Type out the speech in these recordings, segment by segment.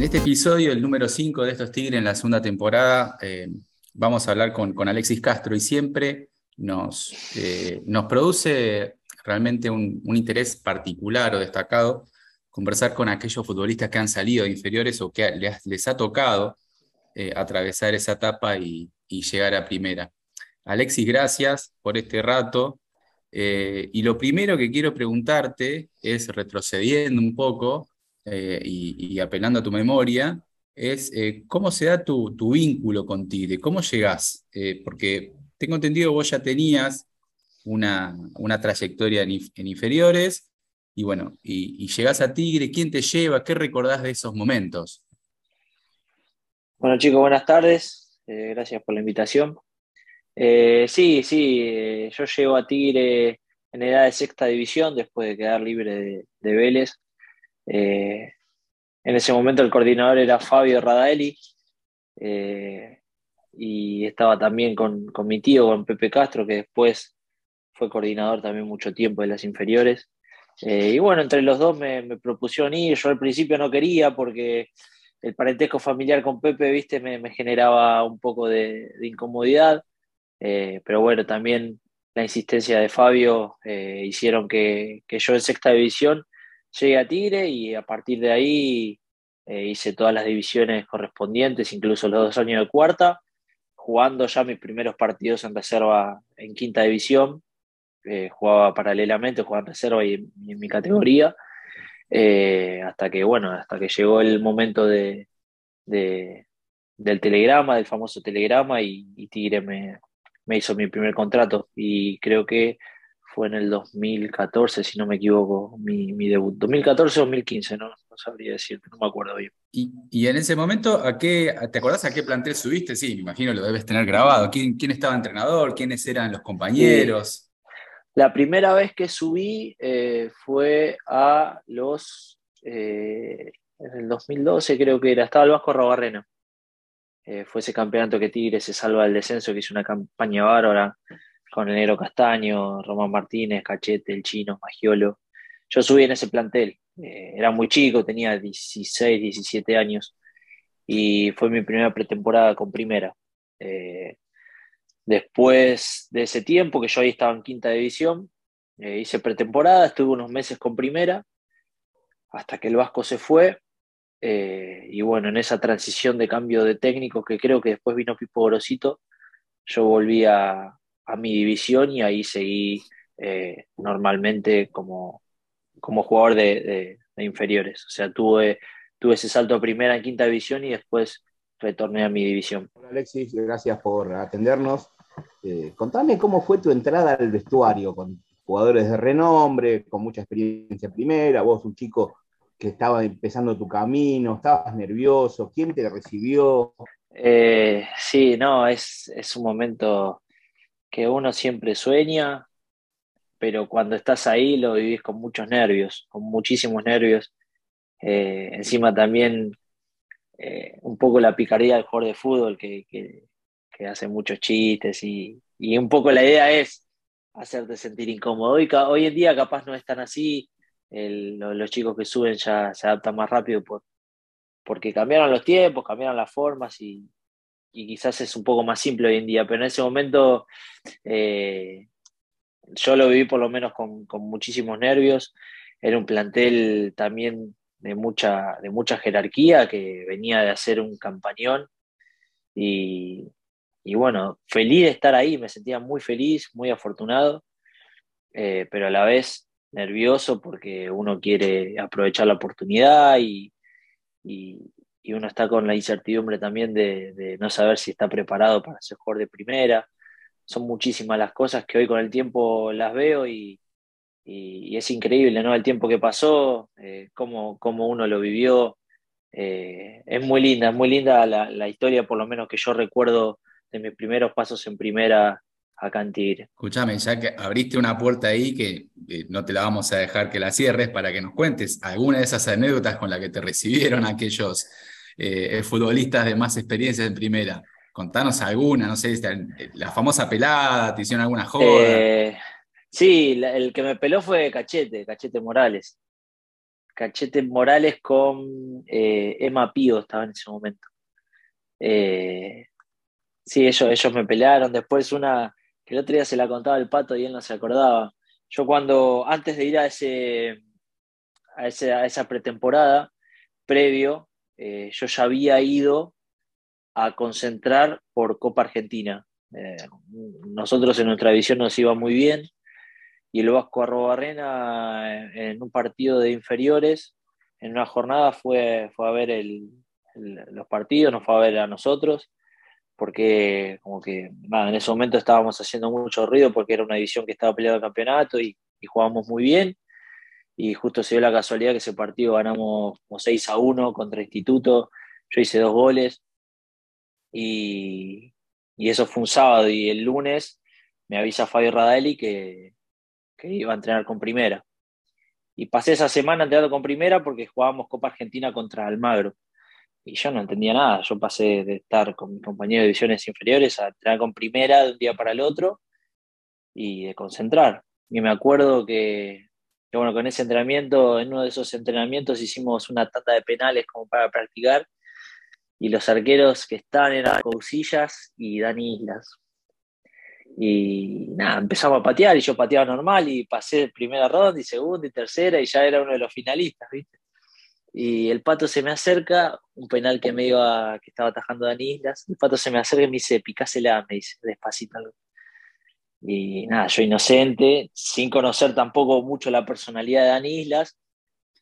En este episodio, el número 5 de estos Tigres en la segunda temporada, eh, vamos a hablar con, Alexis Castro y siempre nos, eh, produce realmente un, interés particular o destacado conversar con aquellos futbolistas que han salido de inferiores o que les, ha tocado eh, atravesar esa etapa y, llegar a primera. Alexis, gracias por este rato. y lo primero que quiero preguntarte es, retrocediendo un poco, eh, y, apelando a tu memoria, es eh, cómo se da tu, vínculo con Tigre, cómo llegás, eh, porque tengo entendido vos ya tenías una, trayectoria en, inferiores, y bueno, y, llegás a Tigre, ¿quién te lleva? ¿Qué recordás de esos momentos? Bueno chicos, buenas tardes, gracias por la invitación. sí, sí, yo llego a Tigre en edad de sexta división después de quedar libre de Vélez eh, en ese momento el coordinador era Fabio Radaeli eh, y estaba también con, mi tío, con Pepe Castro, que después fue coordinador también mucho tiempo de las inferiores. Eh, y bueno, entre los dos me, propusieron ir. Yo al principio no quería porque el parentesco familiar con Pepe, viste, me, generaba un poco de, incomodidad. pero bueno, también la insistencia de Fabio hicieron que, que, yo en sexta división llegué a Tigre y a partir de ahí eh, hice todas las divisiones correspondientes, incluso los dos años de cuarta, jugando ya mis primeros partidos en reserva en quinta división. Eh, jugaba paralelamente, jugaba en reserva y en, mi categoría, eh, hasta que, bueno, hasta que llegó el momento de, del telegrama, del famoso telegrama, y, Tigre me, me hizo mi primer contrato. Y creo que fue en el 2014, si no me equivoco, mi, debut. 2014 o 2015, no, no sabría decirte, no me acuerdo bien. Y, en ese momento, ¿a qué, ¿te acordás a qué plantel subiste? Sí, me imagino lo debes tener grabado. ¿Quién, quién estaba entrenador? ¿Quiénes eran los compañeros? La primera vez que subí eh, fue a los. Eh, en el 2012, creo que era, estaba el Vasco Robarrena. Eh, fue ese campeonato que Tigre se salva del descenso, que hizo una campaña bárbara con el Negro Castaño, Román Martínez, Cachete, el Chino, Magiolo. Yo subí en ese plantel, eh, era muy chico, tenía 16, 17 años y fue mi primera pretemporada con primera. Eh, después de ese tiempo, que yo ahí estaba en quinta división, eh, hice pretemporada, estuve unos meses con primera, hasta que el Vasco se fue. y bueno, en esa transición de cambio de técnico, que creo que después vino Pipo Grosito, yo volví a, a mi división y ahí seguí eh, normalmente como, como jugador de, inferiores. O sea, tuve, tuve ese salto a primera en quinta división y después retorné a mi división. Alexis, gracias por atendernos. Eh, contame cómo fue tu entrada al vestuario con jugadores de renombre, con mucha experiencia en primera, vos un chico que estaba empezando tu camino, estabas nervioso, ¿quién te recibió? Eh, sí, no, es, es un momento que uno siempre sueña, pero cuando estás ahí lo vivís con muchos nervios, con muchísimos nervios. Eh, encima también eh, un poco la picardía del jugador de fútbol que, hace muchos chistes y, un poco la idea es hacerte sentir incómodo. Hoy, hoy en día capaz no es tan así, los, chicos que suben ya se adaptan más rápido por, porque cambiaron los tiempos, cambiaron las formas y, y quizás es un poco más simple hoy en día, pero en ese momento eh, yo lo viví por lo menos con, muchísimos nervios. Era un plantel también de mucha, de mucha jerarquía que venía de hacer un campañón y, bueno, feliz de estar ahí, me sentía muy feliz, muy afortunado, eh, pero a la vez nervioso porque uno quiere aprovechar la oportunidad y, y uno está con la incertidumbre también de, no saber si está preparado para ser jugador de primera. Son muchísimas las cosas que hoy con el tiempo las veo y, es increíble, ¿no? El tiempo que pasó, eh, cómo, uno lo vivió. Eh, es muy linda, es muy linda la, historia, por lo menos que yo recuerdo de mis primeros pasos en primera acá en Tigre. Escúchame, ya que abriste una puerta ahí que no te la vamos a dejar que la cierres para que nos cuentes alguna de esas anécdotas con las que te recibieron aquellos eh, futbolistas de más experiencia en primera. Contanos alguna, no sé, la famosa pelada, te hicieron alguna joda. Eh, sí, el que me peló fue Cachete, Cachete Morales. Cachete Morales con eh, Emma Pío estaba en ese momento. Eh, sí, ellos, ellos me pelearon. Después una, que el otro día se la contaba el pato y él no se acordaba. Yo cuando, antes de ir a, ese, a, esa pretemporada, previo, eh, yo ya había ido a concentrar por Copa Argentina. nosotros en nuestra división nos iba muy bien y el Vasco Arrobarrena en un partido de inferiores, en una jornada fue, fue a ver los partidos, nos fue a ver a nosotros, porque como que en ese momento estábamos haciendo mucho ruido porque era una división que estaba peleando el campeonato y, jugábamos muy bien. Y justo se dio la casualidad que ese partido ganamos como 6 a 1 contra Instituto. Yo hice dos goles y, y eso fue un sábado. Y el lunes me avisa Fabio Radeli que, que iba a entrenar con primera. Y pasé esa semana entrenando con primera porque jugábamos Copa Argentina contra Almagro. Y yo no entendía nada. Yo pasé de estar con mis compañeros de divisiones inferiores a entrenar con primera de un día para el otro y de concentrar. Y me acuerdo que, bueno, con ese entrenamiento, en uno de esos entrenamientos hicimos una tanda de penales como para practicar. Y los arqueros que estaban eran Cousillas y Dani Islas. Y nada, empezamos a patear y yo pateaba normal y pasé primera ronda y segunda y tercera y ya era uno de los finalistas, ¿viste? Y el pato se me acerca, un penal que me iba, que estaba atajando Dani Islas, el pato se me acerca y me dice, picásela, me dice, despacito. Y nada, yo inocente, sin conocer tampoco mucho la personalidad de Dani Islas,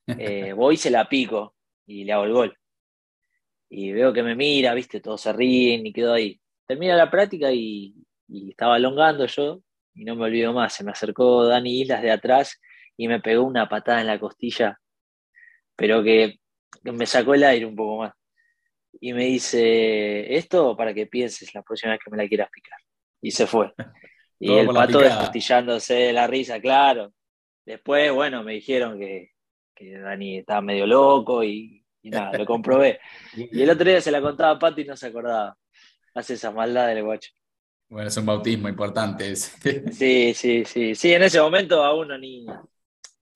eh, voy y se la pico y le hago el gol. Y veo que me mira, viste, todos se ríen y quedo ahí. Termina la práctica y, y estaba alongando yo y no me olvido más, se me acercó Dani Islas de atrás y me pegó una patada en la costilla, pero que, me sacó el aire un poco más. Y me dice, esto para que pienses la próxima vez que me la quieras picar. Y se fue. Y el pato descostillándose de la risa, claro. Después, bueno, me dijeron que, que Dani estaba medio loco y, nada, lo comprobé. Y el otro día se la contaba a Pato y no se acordaba. Hace esa maldad del guacho. Bueno, es un bautismo importante Sí, sí, sí. Sí, en ese momento a uno ni,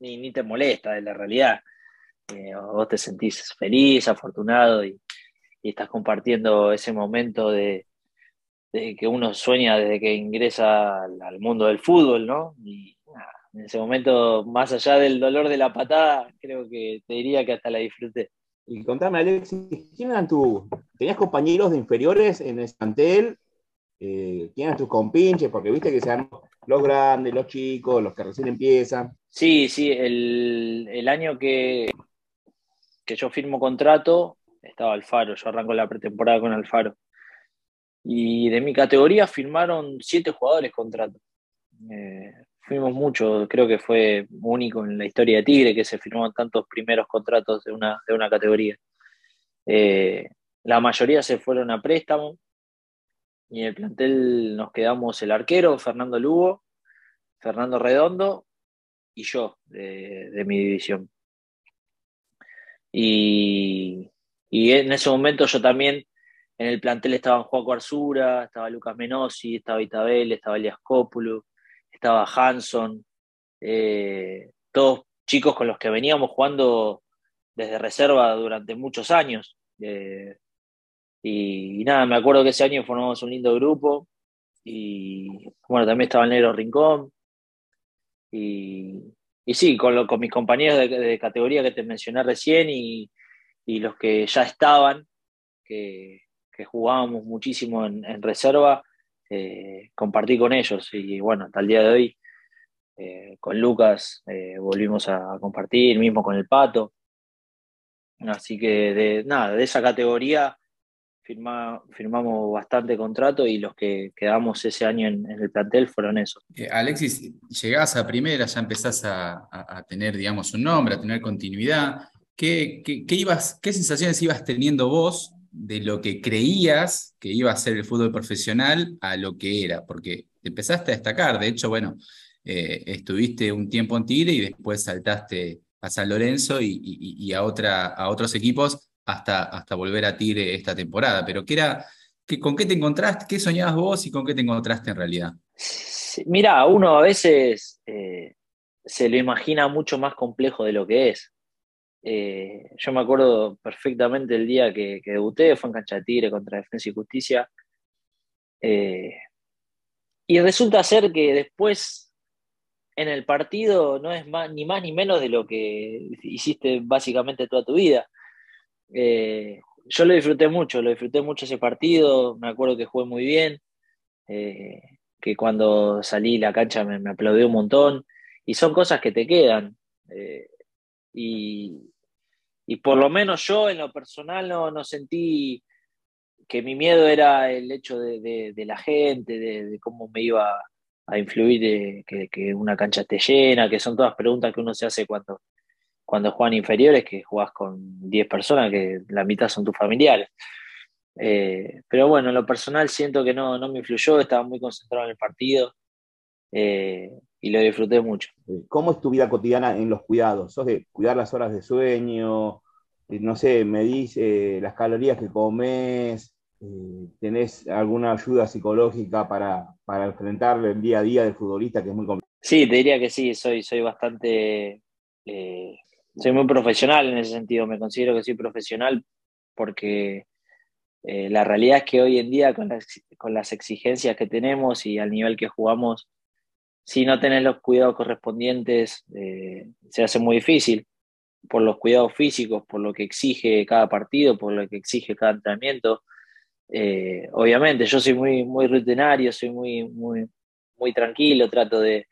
ni, te molesta de la realidad. Eh, vos te sentís feliz, afortunado y, estás compartiendo ese momento de, que uno sueña desde que ingresa al, mundo del fútbol, ¿no? Y en ese momento, más allá del dolor de la patada, creo que te diría que hasta la disfruté. Y contame, Alexis, ¿quién eran tú? ¿Tenías compañeros de inferiores en el plantel eh, quién es tus compinches, porque viste que sean los grandes, los chicos, los que recién empiezan. Sí, sí, el, año que, que yo firmo contrato estaba Alfaro, yo arranco la pretemporada con Alfaro. Y de mi categoría firmaron siete jugadores contrato. Eh, fuimos muchos, creo que fue único en la historia de Tigre que se firmaron tantos primeros contratos de una, de una categoría. Eh, la mayoría se fueron a préstamo, y en el plantel nos quedamos el arquero, Fernando Lugo, Fernando Redondo y yo de, mi división. Y, en ese momento yo también en el plantel estaban Juaco Arzura, estaba Lucas Menosi, estaba Itabel, estaba Elias Cópulo, estaba Hanson, eh, todos chicos con los que veníamos jugando desde reserva durante muchos años. Eh, y, nada, me acuerdo que ese año formamos un lindo grupo y bueno, también estaba el Negro Rincón. Y, y sí, con, con mis compañeros de, categoría que te mencioné recién y, los que ya estaban, que, jugábamos muchísimo en, reserva, eh, compartí con ellos. Y bueno, hasta el día de hoy, eh, con Lucas eh, volvimos a, compartir, mismo con el Pato. Así que de, nada, de esa categoría firmamos bastante contrato y los que quedamos ese año en, el plantel fueron esos. Eh, Alexis, llegás a primera, ya empezás a, tener, digamos, un nombre, a tener continuidad. ¿Qué, ibas, ¿Qué sensaciones ibas teniendo vos de lo que creías que iba a ser el fútbol profesional a lo que era? Porque empezaste a destacar, de hecho, bueno, eh, estuviste un tiempo en Tigre y después saltaste a San Lorenzo y, a, otra, a otros equipos hasta, hasta volver a Tigre esta temporada, pero ¿qué era, ¿con qué te encontraste? ¿Qué soñabas vos y con qué te encontraste en realidad? mira, uno a veces eh, se lo imagina mucho más complejo de lo que es. Eh, yo me acuerdo perfectamente el día que, debuté, fue en Cancha de Tigre contra Defensa y Justicia. Eh, y resulta ser que después en el partido no es ni más ni menos de lo que hiciste básicamente toda tu vida. Eh, yo lo disfruté mucho, lo disfruté mucho ese partido, me acuerdo que jugué muy bien, que cuando salí la cancha me, me, aplaudió un montón, y son cosas que te quedan. y, y por lo menos yo en lo personal no, sentí que mi miedo era el hecho de, la gente, de, cómo me iba a influir que, una cancha esté llena, que son todas preguntas que uno se hace cuando, cuando juegan inferiores, que jugás con 10 personas, que la mitad son tus familiares. Eh, pero bueno, en lo personal siento que no, no me influyó, estaba muy concentrado en el partido. Eh, y lo disfruté mucho. ¿Cómo es tu vida cotidiana en los cuidados? ¿Sos de cuidar las horas de sueño? Eh, no sé, medís eh, las calorías que comes, eh, ¿tenés alguna ayuda psicológica para, para enfrentar el día a día del futbolista que es muy complicado? Sí, te diría que sí, soy, soy bastante, soy muy profesional en ese sentido, me considero que soy profesional porque la realidad es que hoy en día con las, con las exigencias que tenemos y al nivel que jugamos, si no tenés los cuidados correspondientes, eh, se hace muy difícil por los cuidados físicos, por lo que exige cada partido, por lo que exige cada entrenamiento. Eh, obviamente, yo soy muy, muy rutinario, soy muy, muy, muy tranquilo, trato de,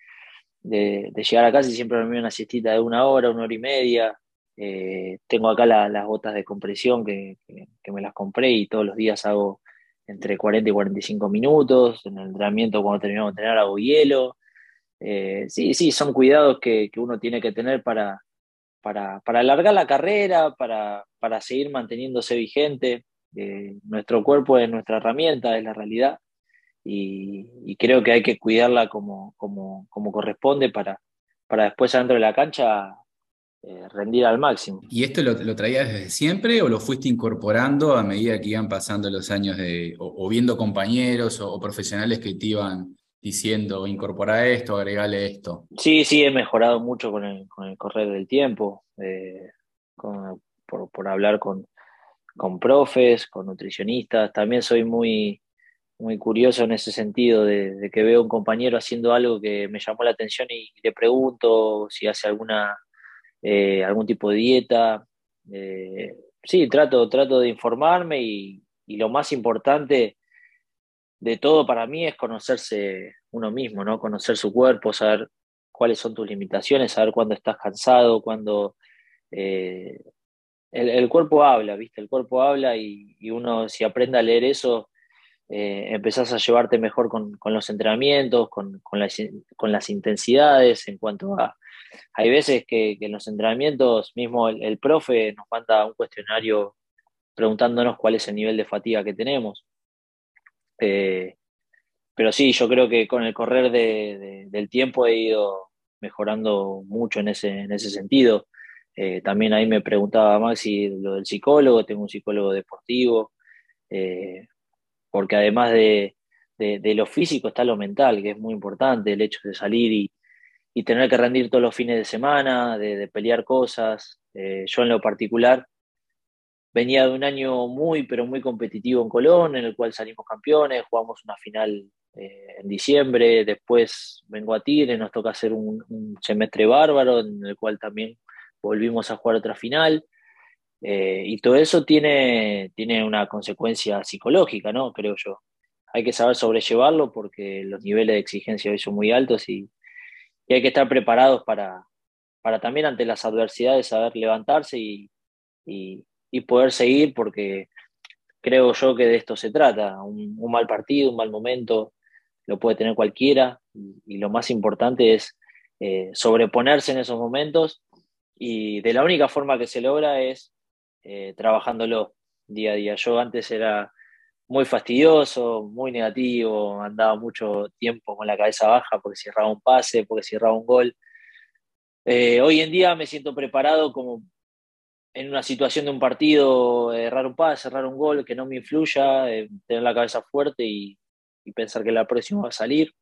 llegar a casa y siempre dormir una siestita de una hora, una hora y media. Eh, tengo acá las botas de compresión que, que, me las compré y todos los días hago entre 40 y 45 minutos. En el entrenamiento, cuando terminamos de entrenar, hago hielo. Eh, sí, sí, son cuidados que, uno tiene que tener para, para, alargar la carrera, para, seguir manteniéndose vigente. Eh, nuestro cuerpo es nuestra herramienta, es la realidad, y, creo que hay que cuidarla como, como, corresponde para, para después adentro de la cancha eh, rendir al máximo. ¿Y esto lo, traías desde siempre o lo fuiste incorporando a medida que iban pasando los años de, o, viendo compañeros o, profesionales que te iban diciendo, incorpora esto, agregale esto? Sí, sí, he mejorado mucho con el, con el correr del tiempo, eh, por, hablar con, con profes, con nutricionistas. También soy muy, muy curioso en ese sentido, de, que veo un compañero haciendo algo que me llamó la atención y le pregunto si hace alguna, eh, algún tipo de dieta. Eh, sí, trato, trato de informarme y, y lo más importante de todo para mí es conocerse uno mismo, ¿no? Conocer su cuerpo, saber cuáles son tus limitaciones, saber cuándo estás cansado, cuándo... Eh, el, cuerpo habla, ¿viste? El cuerpo habla y, uno si aprende a leer eso, eh, empezás a llevarte mejor con, los entrenamientos, con, las, intensidades, en cuanto a... Hay veces que, en los entrenamientos mismo el, profe nos manda un cuestionario preguntándonos cuál es el nivel de fatiga que tenemos. Eh, pero sí, yo creo que con el correr del tiempo he ido mejorando mucho en ese, en ese sentido. Eh, también ahí me preguntaba Maxi lo del psicólogo, tengo un psicólogo deportivo, eh, porque además de, lo físico está lo mental, que es muy importante, el hecho de salir y, tener que rendir todos los fines de semana, de, pelear cosas. yo en lo particular venía de un año muy, pero muy competitivo en Colón, en el cual salimos campeones, jugamos una final eh, en diciembre, después vengo a Tigre, nos toca hacer un, semestre bárbaro, en el cual también volvimos a jugar otra final. Eh, y todo eso tiene, tiene una consecuencia psicológica, ¿no? Creo yo. Hay que saber sobrellevarlo porque los niveles de exigencia hoy son muy altos y, hay que estar preparados para, para también ante las adversidades saber levantarse y, y poder seguir porque creo yo que de esto se trata. Un, mal partido, un mal momento, lo puede tener cualquiera y, lo más importante es eh, sobreponerse en esos momentos y de la única forma que se logra es eh, trabajándolo día a día. Yo antes era muy fastidioso, muy negativo, andaba mucho tiempo con la cabeza baja porque cerraba un pase, porque cerraba un gol. Eh, hoy en día me siento preparado como en una situación de un partido, errar un pase, cerrar un gol, que no me influya, tener la cabeza fuerte y, pensar que la próxima va a salir.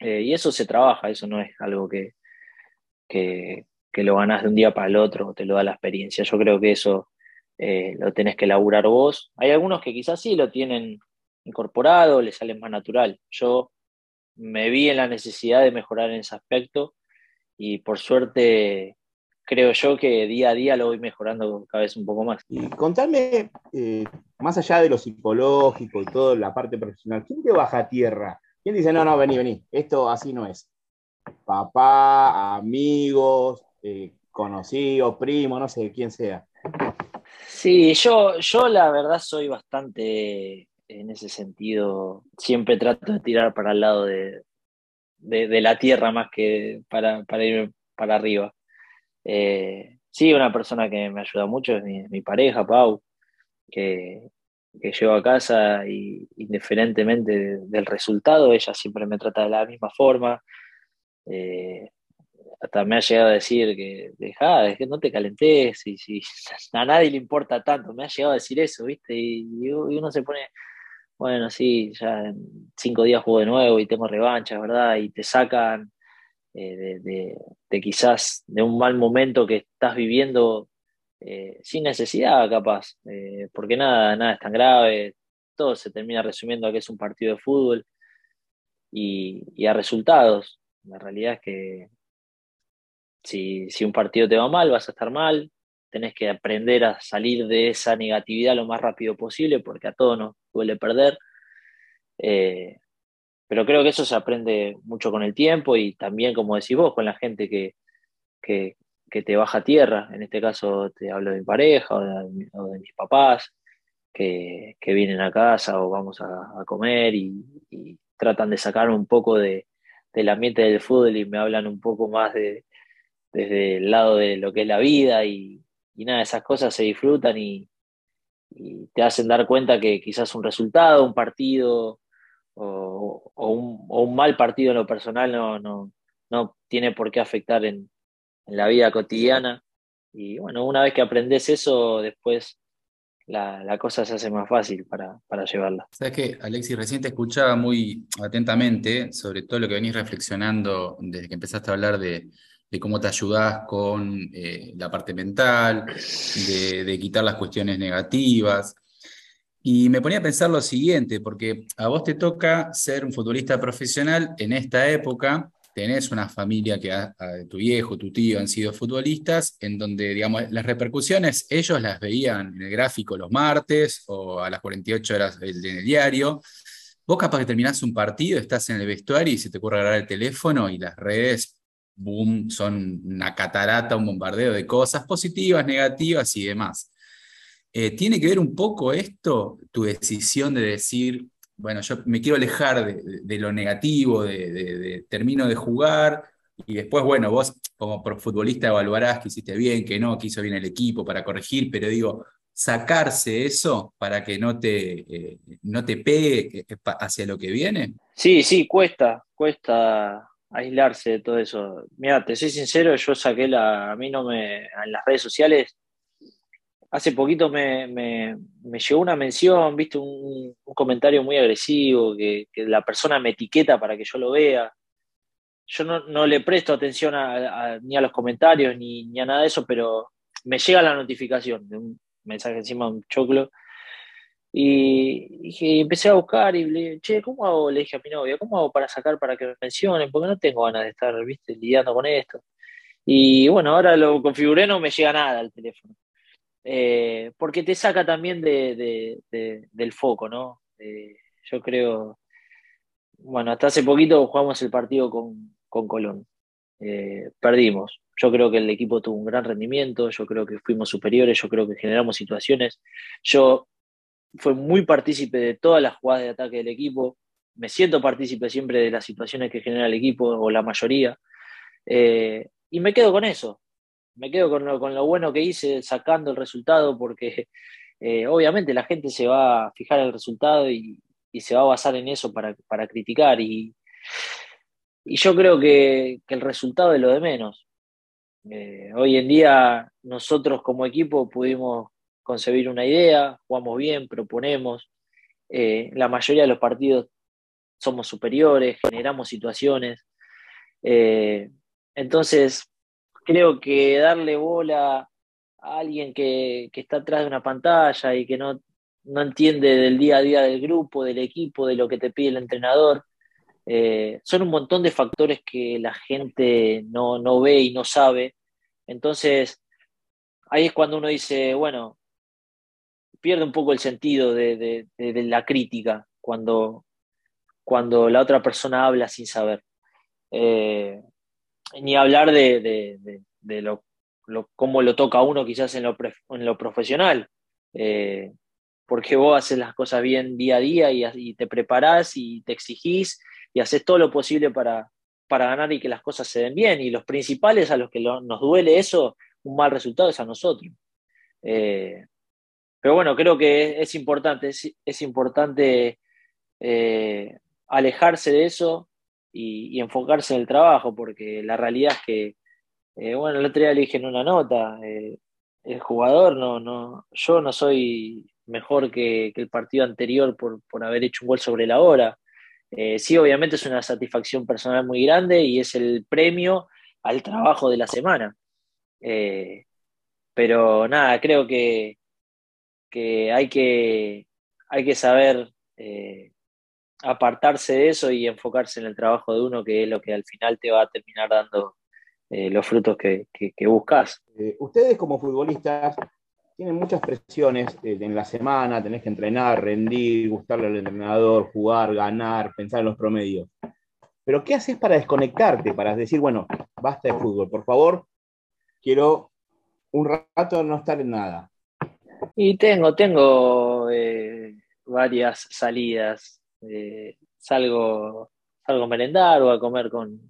Eh, y eso se trabaja, eso no es algo que, que, lo ganás de un día para el otro, te lo da la experiencia. Yo creo que eso eh, lo tenés que laburar vos. Hay algunos que quizás sí lo tienen incorporado, le sale más natural. Yo me vi en la necesidad de mejorar en ese aspecto y por suerte creo yo que día a día lo voy mejorando cada vez un poco más. Y contame, eh, más allá de lo psicológico y toda la parte profesional, ¿quién te baja a tierra? ¿Quién dice, no, no, vení, vení, esto así no es? Papá, amigos, eh, conocidos, primo, no sé, quién sea. Sí, yo, yo la verdad soy bastante en ese sentido, siempre trato de tirar para el lado de, de, la tierra más que para, para ir para arriba. Eh, sí, una persona que me ayuda mucho es mi, pareja, Pau, que, que, llevo a casa y indiferentemente del resultado, ella siempre me trata de la misma forma. Eh, hasta me ha llegado a decir que deja, que no te calentes, y, si a nadie le importa tanto, me ha llegado a decir eso, ¿viste? Y, uno se pone, bueno, sí, ya en cinco días juego de nuevo y tengo revancha, ¿verdad? Y te sacan eh, de, quizás de un mal momento que estás viviendo eh, sin necesidad, capaz, eh, porque nada, nada es tan grave, todo se termina resumiendo a que es un partido de fútbol y, a resultados. La realidad es que si, si, un partido te va mal, vas a estar mal, tenés que aprender a salir de esa negatividad lo más rápido posible, porque a todos nos duele perder. Pero creo que eso se aprende mucho con el tiempo y también, como decís vos, con la gente que, que, te baja a tierra. En este caso te hablo de mi pareja o de, mis papás que, vienen a casa o vamos a, comer y, tratan de sacar un poco de, del ambiente del fútbol y me hablan un poco más de, desde el lado de lo que es la vida y, y nada, esas cosas se disfrutan y te hacen dar cuenta que quizás un resultado, un partido, o, un, mal partido en lo personal no, no, no tiene por qué afectar en, la vida cotidiana. Y bueno, una vez que aprendes eso, después la, cosa se hace más fácil para, para llevarla. Sabes que, Alexis, recién te escuchaba muy atentamente sobre todo lo que venís reflexionando desde que empezaste a hablar de, cómo te ayudás con eh, la parte mental, de, de, quitar las cuestiones negativas. Y me ponía a pensar lo siguiente, porque a vos te toca ser un futbolista profesional en esta época, tenés una familia que tu viejo, tu tío han sido futbolistas, en donde, digamos, las repercusiones ellos las veían en el gráfico los martes o a las 48 horas en el diario. Vos capaz que terminás un partido, estás en el vestuario y se te ocurre agarrar el teléfono y las redes, boom, son una catarata, un bombardeo de cosas positivas, negativas y demás. Eh, ¿Tiene que ver un poco esto, tu decisión de decir, bueno, yo me quiero alejar de, lo negativo, de, termino de jugar y después, bueno, vos como futbolista evaluarás que hiciste bien, que no, que hizo bien el equipo para corregir, pero digo, sacarse eso para que no te, eh, no te pegue eh, hacia lo que viene? Sí, sí, cuesta, cuesta aislarse de todo eso. Mira, te soy sincero, yo saqué la, a mí no me, en las redes sociales hace poquito me, llegó una mención, viste, un, comentario muy agresivo, que, la persona me etiqueta para que yo lo vea. Yo no, le presto atención ni a los comentarios ni, a nada de eso, pero me llega la notificación de un mensaje encima de un choclo. Y, empecé a buscar y le dije, che, ¿cómo hago? Le dije a mi novia, ¿cómo hago para sacar para que me mencionen? Porque no tengo ganas de estar, viste, lidiando con esto. Y bueno, ahora lo configuré, no me llega nada al teléfono. Eh, porque te saca también de, del foco, ¿no? Eh, yo creo, bueno, hasta hace poquito jugamos el partido con, Colón. Eh, perdimos. Yo creo que el equipo tuvo un gran rendimiento, yo creo que fuimos superiores, yo creo que generamos situaciones. Yo fui muy partícipe de todas las jugadas de ataque del equipo, me siento partícipe siempre de las situaciones que genera el equipo o la mayoría. y me quedo con eso me quedo con lo, con lo bueno que hice sacando el resultado porque eh, obviamente la gente se va a fijar el resultado y, se va a basar en eso para, criticar y, y, yo creo que, el resultado es lo de menos. Eh, hoy en día nosotros como equipo pudimos concebir una idea, jugamos bien, proponemos, eh, la mayoría de los partidos somos superiores, generamos situaciones. entonces, creo que darle bola a alguien que, está atrás de una pantalla y que no, no, entiende del día a día del grupo, del equipo, de lo que te pide el entrenador, eh, son un montón de factores que la gente no, no ve y no sabe. Entonces, ahí es cuando uno dice, bueno, pierde un poco el sentido de, la crítica cuando, cuando la otra persona habla sin saber. Eh, ni hablar de, lo, cómo lo toca uno quizás en lo, en lo profesional. Eh, porque vos haces las cosas bien día a día y, te preparás y te exigís y haces todo lo posible para, para ganar y que las cosas se den bien. Y los principales a los que nos duele eso, un mal resultado es a nosotros. Eh, pero bueno, creo que es, importante, es, importante eh, alejarse de eso y, enfocarse en el trabajo, porque la realidad es que, eh, bueno, el otro día le dije en una nota, eh, el jugador, no, no, yo no soy mejor que, el partido anterior por, haber hecho un gol sobre la hora. sí, obviamente es una satisfacción personal muy grande y es el premio al trabajo de la semana. pero nada, creo que, que hay que, hay que saber eh, apartarse de eso y enfocarse en el trabajo de uno, que es lo que al final te va a terminar dando eh, los frutos que, que, buscas. Eh, ustedes como futbolistas tienen muchas presiones en la semana, tenés que entrenar, rendir, gustarle al entrenador, jugar, ganar, pensar en los promedios. Pero ¿qué haces para desconectarte, para decir, bueno, basta de fútbol, por favor, quiero un rato no estar en nada? Y tengo, tengo eh, varias salidas. Eh, salgo, salgo a merendar o a comer con,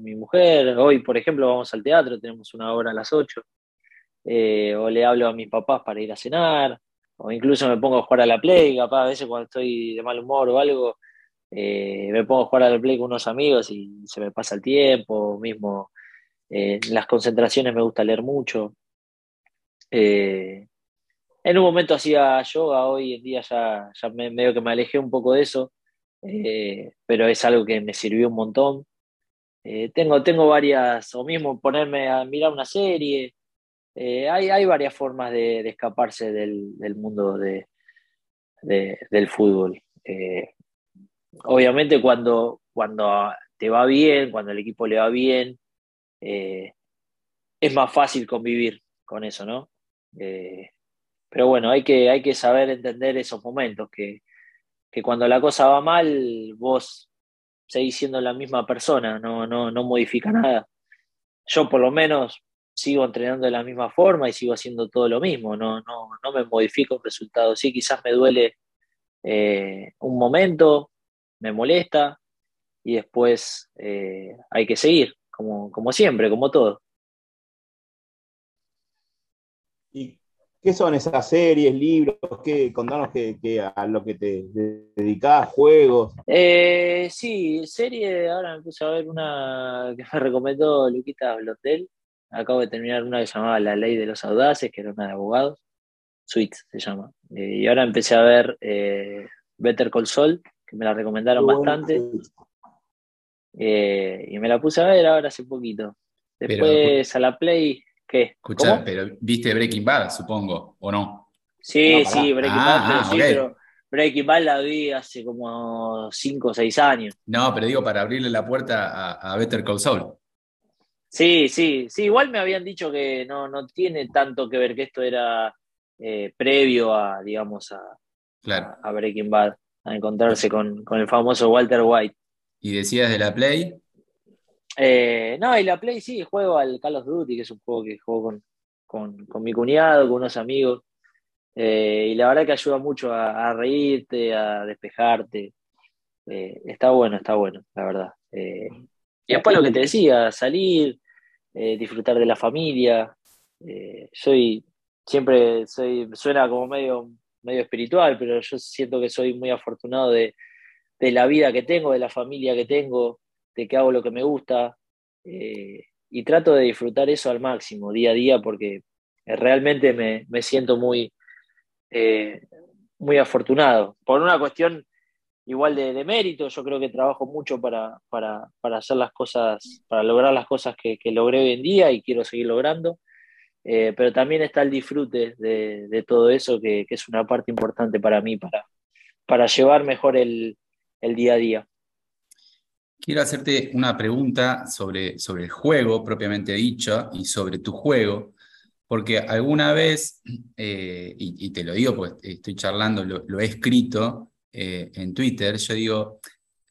mi mujer. Hoy, por ejemplo, vamos al teatro, tenemos una hora a las 8. Eh, o le hablo a mis papás para ir a cenar. O incluso me pongo a jugar a la Play. Capaz, a veces cuando estoy de mal humor o algo, me pongo a jugar a la Play con unos amigos y se me pasa el tiempo. Mismo en las concentraciones me gusta leer mucho. En un momento hacía yoga, hoy en día ya, me, medio que me alejé un poco de eso, eh, pero es algo que me sirvió un montón. Eh, tengo, tengo varias, o mismo ponerme a mirar una serie. Eh, hay, hay, varias formas de, escaparse del, mundo de, del fútbol. obviamente cuando, cuando te va bien, cuando el equipo le va bien, es más fácil convivir con eso, ¿no? Pero bueno, hay que, hay que saber entender esos momentos, que, cuando la cosa va mal, vos seguís siendo la misma persona, no, no, no modifica nada. Yo por lo menos sigo entrenando de la misma forma y sigo haciendo todo lo mismo, no, no, no me modifico el resultado. Sí, quizás me duele eh, un momento, me molesta y después eh, hay que seguir, como, como siempre, como todo. ¿Qué son esas series, libros? ¿Qué, contanos a lo que te dedicás, juegos. Eh, sí, serie, ahora me puse a ver una que me recomendó Luquita Blotel. Acabo de terminar una que se llamaba La Ley de los Audaces, que era una de abogados. Sweet se llama. Eh, y ahora empecé a ver eh, Better Call Saul, que me la recomendaron bastante. y me la puse a ver ahora hace poquito. Después a la Play ¿Qué? Escuchá, pero viste Breaking Bad, supongo, ¿o no? Sí, sí, Breaking Bad, ah, sí, pero Breaking Bad la vi hace como 5 o 6 años. No, pero digo para abrirle la puerta a, Better Call Saul. Sí, sí, sí, igual me habían dicho que no, no tiene tanto que ver que esto era eh, previo a, digamos, a, a, Breaking Bad, a encontrarse con, con el famoso Walter White. ¿Y decías de la Play? Eh, no, y la Play sí, juego al Call of Duty, que es un juego que juego con, mi cuñado, con unos amigos. Eh, y la verdad que ayuda mucho a, reírte, a despejarte. Eh, está bueno, está bueno, la verdad. y después lo que te decía, salir, disfrutar de la familia. soy, siempre soy, suena como medio, medio espiritual, pero yo siento que soy muy afortunado de, de la vida que tengo, de la familia que tengo que hago lo que me gusta eh, y trato de disfrutar eso al máximo día a día porque realmente me, siento muy, eh, muy afortunado por una cuestión igual de, mérito. Yo creo que trabajo mucho para, para, hacer las cosas, para lograr las cosas que, logré hoy en día y quiero seguir logrando. Eh, pero también está el disfrute de, todo eso, que, es una parte importante para mí, para, para llevar mejor el, día a día. Quiero hacerte una pregunta sobre, sobre el juego propiamente dicho y sobre tu juego, porque alguna vez, eh, y, te lo digo porque estoy charlando, lo he escrito, eh, en Twitter, yo digo,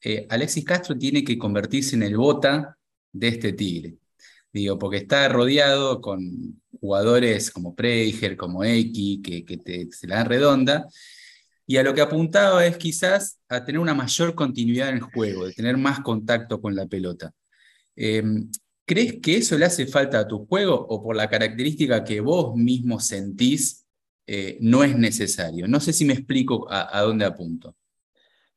eh, Alexis Castro tiene que convertirse en el bota de este Tigre. Digo, porque está rodeado con jugadores como Preiger, como Eki, que, que se la dan redonda. Y a lo que apuntaba es quizás a tener una mayor continuidad en el juego, de tener más contacto con la pelota. Em, ¿Crees que eso le hace falta a tu juego o por la característica que vos mismo sentís eh, no es necesario. No sé si me explico a, dónde apunto.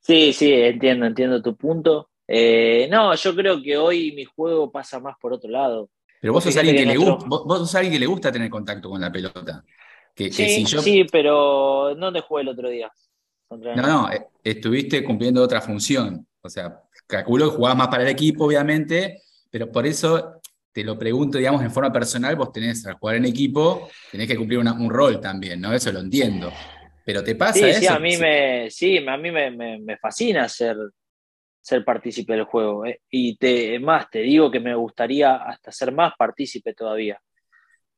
Sí, sí, entiendo, entiendo tu punto. Eh, no, yo creo que hoy mi juego pasa más por otro lado. Pero vos sos, alguien que, le gusta, vos, alguien que le gusta tener contacto con la pelota. Que, sí, sí, pero ¿dónde jugué el otro día? no, no, eh, estuviste cumpliendo otra función. O sea, calculo que jugabas más para el equipo, obviamente, pero por eso te lo pregunto, digamos, en forma personal, vos tenés al jugar en equipo, tenés que cumplir un rol también, ¿no? Eso lo entiendo. Pero te pasa sí, Sí, a mí, me, sí, a mí me, fascina ser, ser partícipe del juego. ¿eh? Y te, más, te digo que me gustaría hasta ser más partícipe todavía.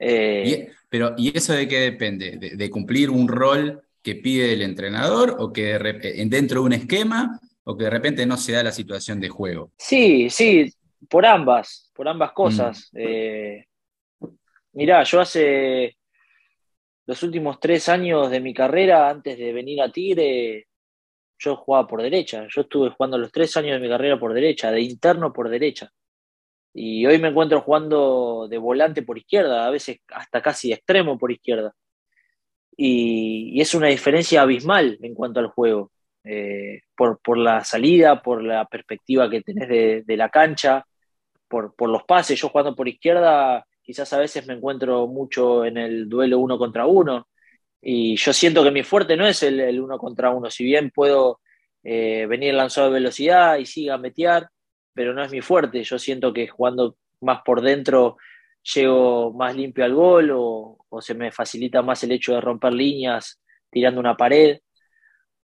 Eh, pero, ¿y eso de qué depende? ¿De, cumplir un rol que pide el entrenador o que dentro de un esquema o que de repente no se da la situación de juego? Sí, sí, por ambas, por ambas cosas. Mm. Eh, mirá, yo hace los últimos tres años de mi carrera, antes de venir a Tigre, yo jugaba por derecha. Yo estuve jugando los tres años de mi carrera por derecha, de interno por derecha. Y hoy me encuentro jugando de volante por izquierda, a veces hasta casi extremo por izquierda. Y, es una diferencia abismal en cuanto al juego. Eh, por, por, la salida, por la perspectiva que tenés de, la cancha, por, los pases. Yo jugando por izquierda, quizás a veces me encuentro mucho en el duelo uno contra uno. Y yo siento que mi fuerte no es el, uno contra uno. Si bien puedo eh, venir lanzado de velocidad y siga metear, pero no es mi fuerte. Yo siento que jugando más por dentro llego más limpio al gol o, se me facilita más el hecho de romper líneas tirando una pared.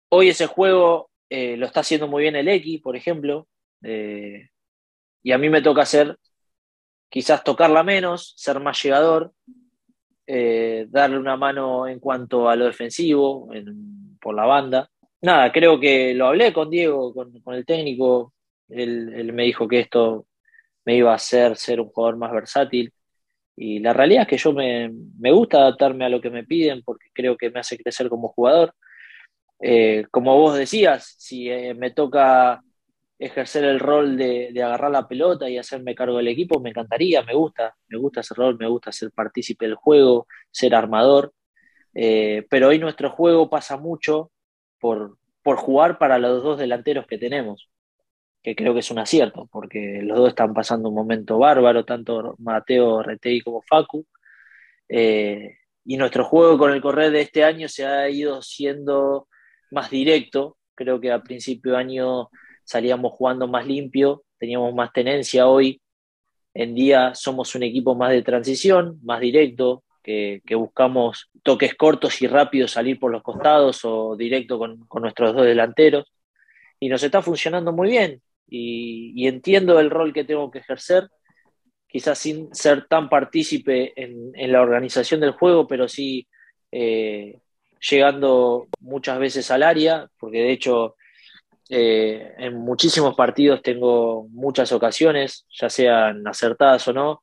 Hoy ese juego eh, lo está haciendo muy bien el X, por ejemplo. Eh, y a mí me toca hacer, quizás tocarla menos, ser más llegador, eh, darle una mano en cuanto a lo defensivo por la banda. Nada, creo que lo hablé con Diego, con, el técnico, él, me dijo que esto me iba a hacer ser un jugador más versátil. Y la realidad es que yo me, gusta adaptarme a lo que me piden porque creo que me hace crecer como jugador. Eh, como vos decías, si eh, me toca ejercer el rol de, agarrar la pelota y hacerme cargo del equipo, me encantaría, me gusta, me gusta ese rol, me gusta ser partícipe del juego, ser armador, eh, pero hoy nuestro juego pasa mucho por, por jugar para los dos delanteros que tenemos, que creo que es un acierto, porque los dos están pasando un momento bárbaro, tanto Mateo Retei como Facu, eh, y nuestro juego con el correr de este año se ha ido siendo más directo, creo que a principio de año salíamos jugando más limpio, teníamos más tenencia hoy. En día somos un equipo más de transición, más directo, que, buscamos toques cortos y rápidos salir por los costados o directo con, nuestros dos delanteros. Y nos está funcionando muy bien. Y, entiendo el rol que tengo que ejercer, quizás sin ser tan partícipe en, la organización del juego, pero sí eh, llegando muchas veces al área, porque de hecho eh, en muchísimos partidos tengo muchas ocasiones, ya sean acertadas o no.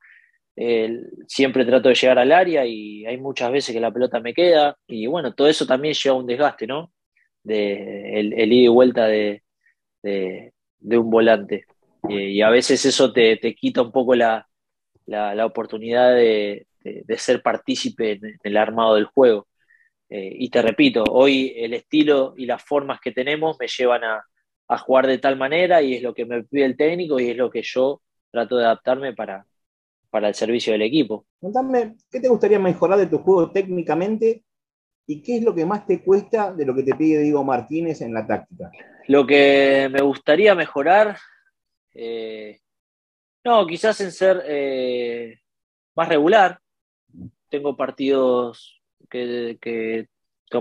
siempre trato de llegar al área y hay muchas veces que la pelota me queda. Y bueno, todo eso también lleva a un desgaste, ¿no? De, el, ida y vuelta de, un volante. Y, a veces eso te, quita un poco la, oportunidad de, ser partícipe en, el armado del juego. Eh, y te repito, hoy el estilo y las formas que tenemos me llevan a, a jugar de tal manera y es lo que me pide el técnico y es lo que yo trato de adaptarme para, para el servicio del equipo. Contame, ¿qué te gustaría mejorar de tu juego técnicamente y qué es lo que más te cuesta de lo que te pide Diego Martínez en la táctica? Lo que me gustaría mejorar, eh, no, quizás en ser eh, más regular. Tengo partidos que,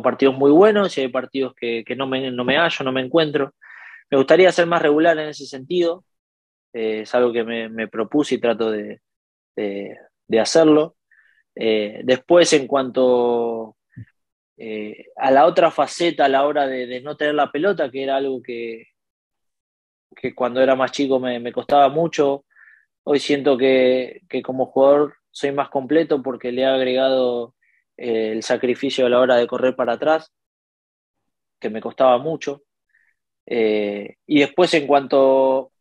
partidos muy buenos y hay partidos que, no, me, no me hallo, no me encuentro. Me gustaría ser más regular en ese sentido. Eh, es algo que me, propuse y trato de, hacerlo. después, en cuanto a la otra faceta a la hora de, no tener la pelota, que era algo que, que cuando era más chico me, costaba mucho. Hoy siento que, como jugador soy más completo porque le he agregado eh, el sacrificio a la hora de correr para atrás, que me costaba mucho. Eh, y después en cuanto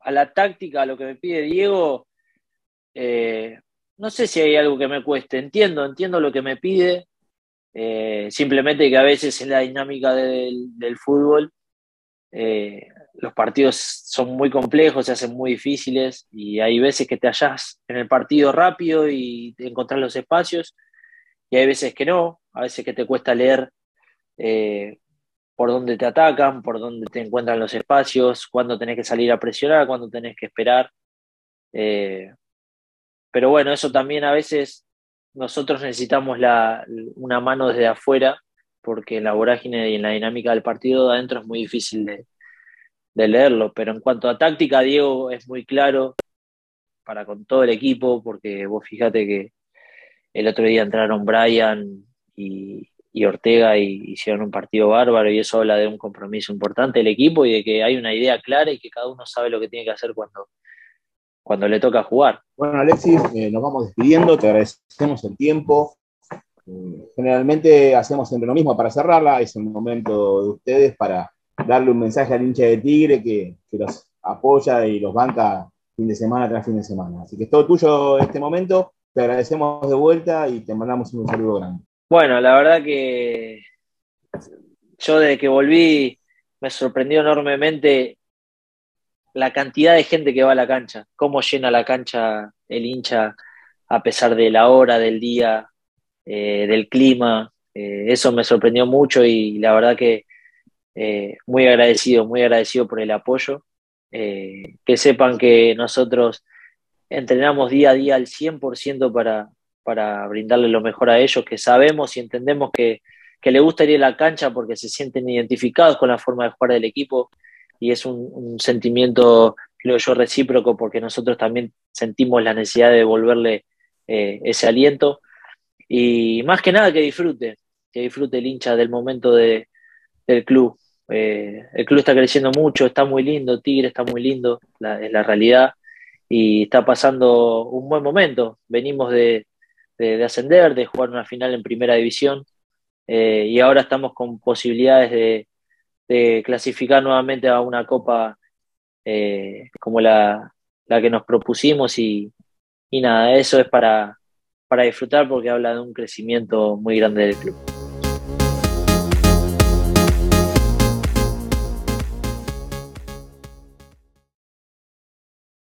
a la táctica, a lo que me pide Diego, eh, no sé si hay algo que me cueste. Entiendo, entiendo lo que me pide. Simplemente que a veces en la dinámica del, fútbol los partidos son muy complejos, se hacen muy difíciles y hay veces que te hallas en el partido rápido y encontrás los espacios y hay veces que no, a veces que te cuesta leer eh, por dónde te atacan, por dónde te encuentran los espacios, cuándo tenés que salir a presionar, cuándo tenés que esperar. Eh, pero bueno, eso también a veces nosotros necesitamos una mano desde afuera porque en la vorágine y en la dinámica del partido de adentro es muy difícil de, leerlo. Pero en cuanto a táctica, Diego es muy claro para con todo el equipo, porque vos fíjate que el otro día entraron Brian y, Ortega y hicieron un partido bárbaro y eso habla de un compromiso importante del equipo y de que hay una idea clara y que cada uno sabe lo que tiene que hacer cuando, cuando le toca jugar. Bueno, Alexis, eh, nos vamos despidiendo, te agradecemos el tiempo. Eh, generalmente hacemos siempre lo mismo para cerrarla, es el momento de ustedes para darle un mensaje al hincha de Tigre que, los apoya y los banca fin de semana tras fin de semana. Así que es todo tuyo este momento, te agradecemos de vuelta y te mandamos un saludo grande. Bueno, la verdad que yo desde que volví me sorprendió enormemente la cantidad de gente que va a la cancha, cómo llena la cancha el hincha a pesar de la hora, del día, eh, del clima. Eh, eso me sorprendió mucho y la verdad que eh, muy agradecido, muy agradecido por el apoyo. Que sepan que nosotros entrenamos día a día al 100% para, para brindarle lo mejor a ellos, que sabemos y entendemos que, que le gusta ir a la cancha porque se sienten identificados con la forma de jugar del equipo y es un, sentimiento, creo yo, recíproco porque nosotros también sentimos la necesidad de devolverle eh, ese aliento y más que nada que disfrute, que disfrute el hincha del momento de, del club. Eh, el club está creciendo mucho, está muy lindo, Tigre está muy lindo, es la realidad, y está pasando un buen momento. Venimos de, ascender, de jugar una final en primera división, eh, y ahora estamos con posibilidades de, clasificar nuevamente a una copa eh, como la, que nos propusimos, y, y nada, eso es para, para disfrutar porque habla de un crecimiento muy grande del club.